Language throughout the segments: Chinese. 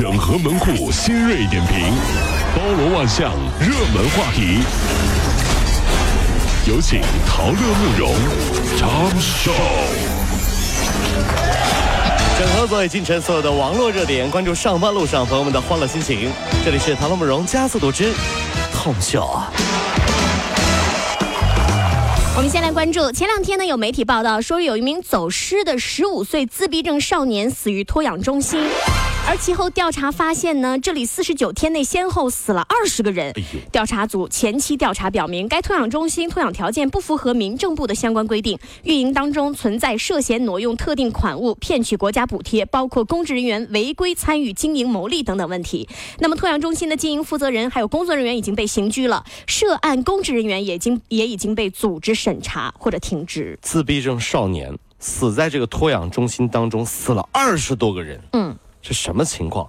整合门户新锐点评，包罗万象，热门话题。有请陶乐慕容长寿。整合昨夜今晨所有的网络热点，关注上班路上朋友们的欢乐心情。这里是陶乐慕容加速度之痛秀。我们先来关注，前两天呢有媒体报道说，有一名走失的十五岁自闭症少年死于托养中心。而其后调查发现呢，这里四十九天内先后死了二十个人。调查组前期调查表明，该托养中心托养条件不符合民政部的相关规定，运营当中存在涉嫌挪用特定款物、骗取国家补贴，包括公职人员违规参与经营牟利等等问题。那么，托养中心的经营负责人还有工作人员已经被刑拘了，涉案公职人员也已经也已经被组织审查或者停职。自闭症少年死在这个托养中心当中，死了二十多个人。嗯。是什么情况？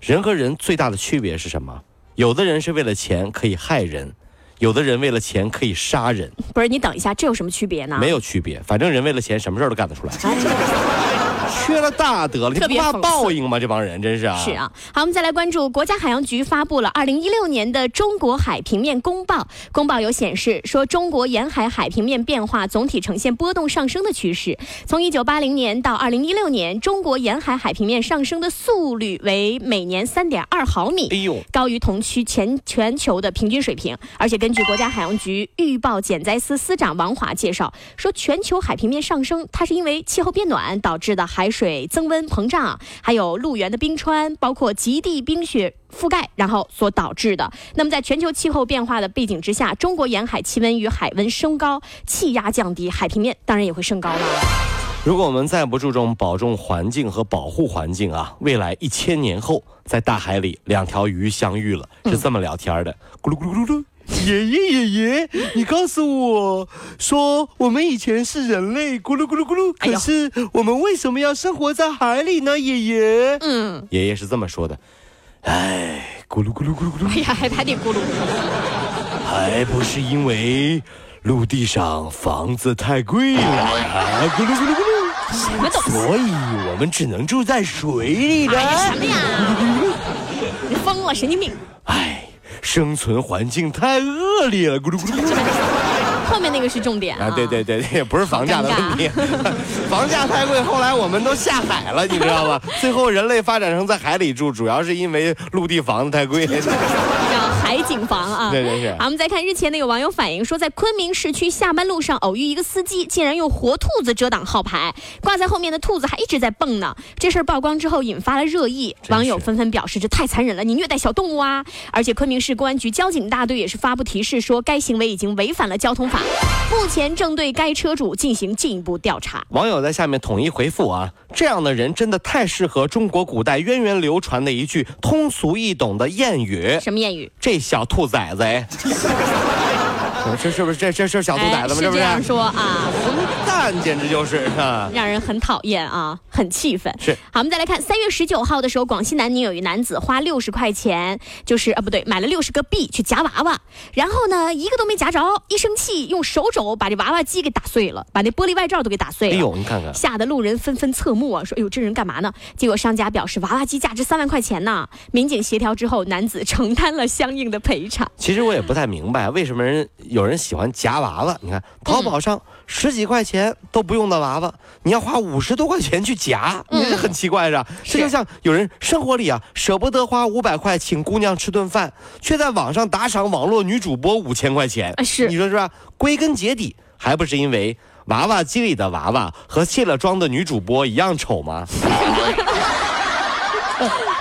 人和人最大的区别是什么？有的人是为了钱可以害人，有的人为了钱可以杀人。不是你等一下，这有什么区别呢？没有区别，反正人为了钱什么事儿都干得出来。缺了大德了，你不怕报应吗？这帮人真是啊！是啊，好，我们再来关注国家海洋局发布了二零一六年的中国海平面公报。公报有显示说，中国沿海海平面变化总体呈现波动上升的趋势。从一九八零年到二零一六年，中国沿海海平面上升的速率为每年三点二毫米，哎呦，高于同区全全球的平均水平。而且根据国家海洋局预报减灾司司长王华介绍说，全球海平面上升，它是因为气候变暖导致的海。水增温膨胀，还有陆源的冰川，包括极地冰雪覆盖，然后所导致的。那么，在全球气候变化的背景之下，中国沿海气温与海温升高，气压降低，海平面当然也会升高了。如果我们再不注重保重环境和保护环境啊，未来一千年后，在大海里两条鱼相遇了，是这么聊天的：咕噜咕噜咕噜。爷爷爷爷，你告诉我说，我们以前是人类，咕噜咕噜咕噜，可是我们为什么要生活在海里呢？爷爷，嗯，爷爷是这么说的，哎，咕噜咕噜咕噜咕噜，哎呀，还还得咕噜，还不是因为陆地上房子太贵了，啊，咕噜咕噜咕噜，什么东西？所以我们只能住在水里了。什么呀？你疯了，神经病！哎。生存环境太恶劣了，咕噜咕噜咕噜。后面那个是重点啊！对对对对，不是房价的问题，房价太贵，后来我们都下海了，你知道吗？最后人类发展成在海里住，主要是因为陆地房子太贵。海景房啊，对对对。好，我们再看日前呢，有网友反映说，在昆明市区下班路上偶遇一个司机，竟然用活兔子遮挡号牌，挂在后面的兔子还一直在蹦呢。这事儿曝光之后，引发了热议，网友纷纷表示这太残忍了，你虐待小动物啊！而且昆明市公安局交警大队也是发布提示说，该行为已经违反了交通法，目前正对该车主进行进一步调查。网友在下面统一回复啊，这样的人真的太适合中国古代渊源远流传的一句通俗易懂的谚语。什么谚语？这。小兔崽子，哎，这是不是？这这是小兔崽子吗？是？这样说啊。简直就是让人很讨厌啊，很气愤。是好，我们再来看三月十九号的时候，广西南宁有一男子花六十块钱，就是啊不对，买了六十个币去夹娃娃，然后呢一个都没夹着，一生气用手肘把这娃娃机给打碎了，把那玻璃外罩都给打碎了。哎呦，你看看，吓得路人纷纷侧目啊，说哎呦这人干嘛呢？结果商家表示娃娃机价值三万块钱呢。民警协调之后，男子承担了相应的赔偿。其实我也不太明白，为什么人有人喜欢夹娃娃？你看淘宝上十几块钱。都不用的娃娃，你要花五十多块钱去夹，你这很奇怪是吧？这就像有人生活里啊舍不得花五百块请姑娘吃顿饭，却在网上打赏网络女主播五千块钱，是你说是吧？归根结底还不是因为娃娃机里的娃娃和卸了妆的女主播一样丑吗？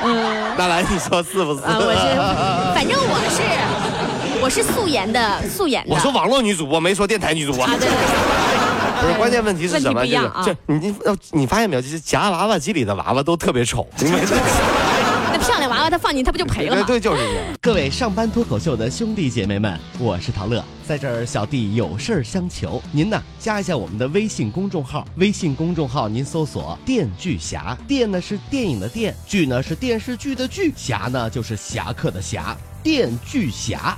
嗯，那来你说是不是？啊，我是，反正我是，我是素颜的，素颜的。我说网络女主播，没说电台女主播。啊，对对。不是，关键问题是什么？就是这，你你发现没有？就是夹娃娃机里的娃娃都特别丑。那漂亮娃娃，他放进他不就赔了吗？对，就是这样。各位上班脱口秀的兄弟姐妹们，我是陶乐，在这儿小弟有事儿相求，您呢加一下我们的微信公众号，微信公众号您搜索“电锯侠”，电呢是电影的电，剧呢是电视剧的剧，侠呢就是侠客的侠，电锯侠。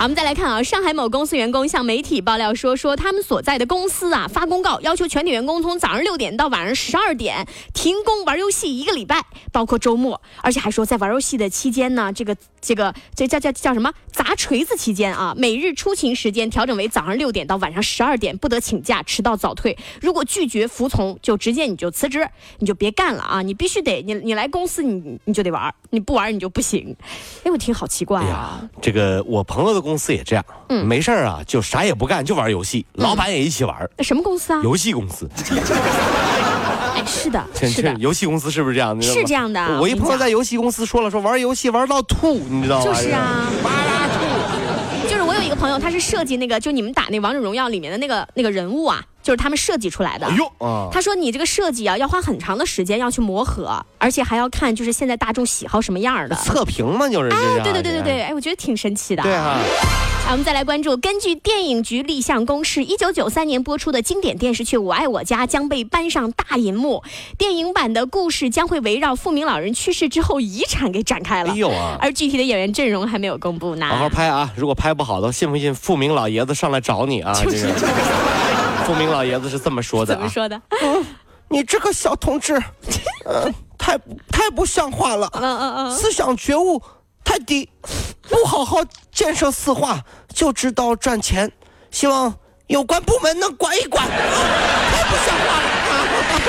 好，我们再来看啊，上海某公司员工向媒体爆料说，说他们所在的公司啊发公告，要求全体员工从早上六点到晚上十二点停工玩游戏一个礼拜，包括周末，而且还说在玩游戏的期间呢，这个这个这叫叫叫什么砸锤子期间啊，每日出勤时间调整为早上六点到晚上十二点，不得请假、迟到、早退。如果拒绝服从，就直接你就辞职，你就别干了啊！你必须得你你来公司你你就得玩，你不玩你就不行。哎，我听好奇怪啊呀。，这个我朋友的公司也这样，嗯。没事儿啊，就啥也不干，就玩游戏，老板也一起玩，那什么公司啊？游戏公司，哎，是的，这是的，游戏公司是不是这样？你知道吗是这样的我一朋友在游戏公司说了，说玩游戏玩到吐，你知道吗？就是啊，就是我有一个朋友，他是设计那个，就你们打那王者荣耀里面的那个那个人物啊，就是他们设计出来的。哎呦啊，他说你这个设计啊，要花很长的时间要去磨合，而且还要看就是现在大众喜好什么样的。测评嘛，就是这哎，对对对对对，哎，我觉得挺神奇的。对啊，好，我们再来关注，根据电影局立项公示，一九九三年播出的经典电视剧《我爱我家》将被搬上大银幕。电影版的故事将会围绕富明老人去世之后遗产给展开了。哎呦啊，而具体的演员阵容还没有公布呢。好好拍啊！如果拍不好的，信不信富明老爷子上来找你啊？就是这个 富明老爷子是这么说的啊。怎么说的？你这个小同志，呃，太太不像话了，嗯嗯嗯。思想觉悟太低，不好好建设四化，就知道赚钱。希望有关部门能管一管，太不像话了。电